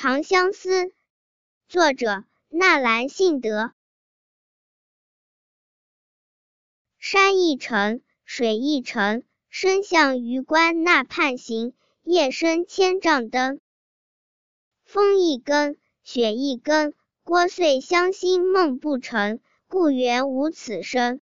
长相思作者纳兰性德。山一程水一程身向榆关那畔行夜深千帐灯风一更雪一更聒碎乡心梦不成故园无此声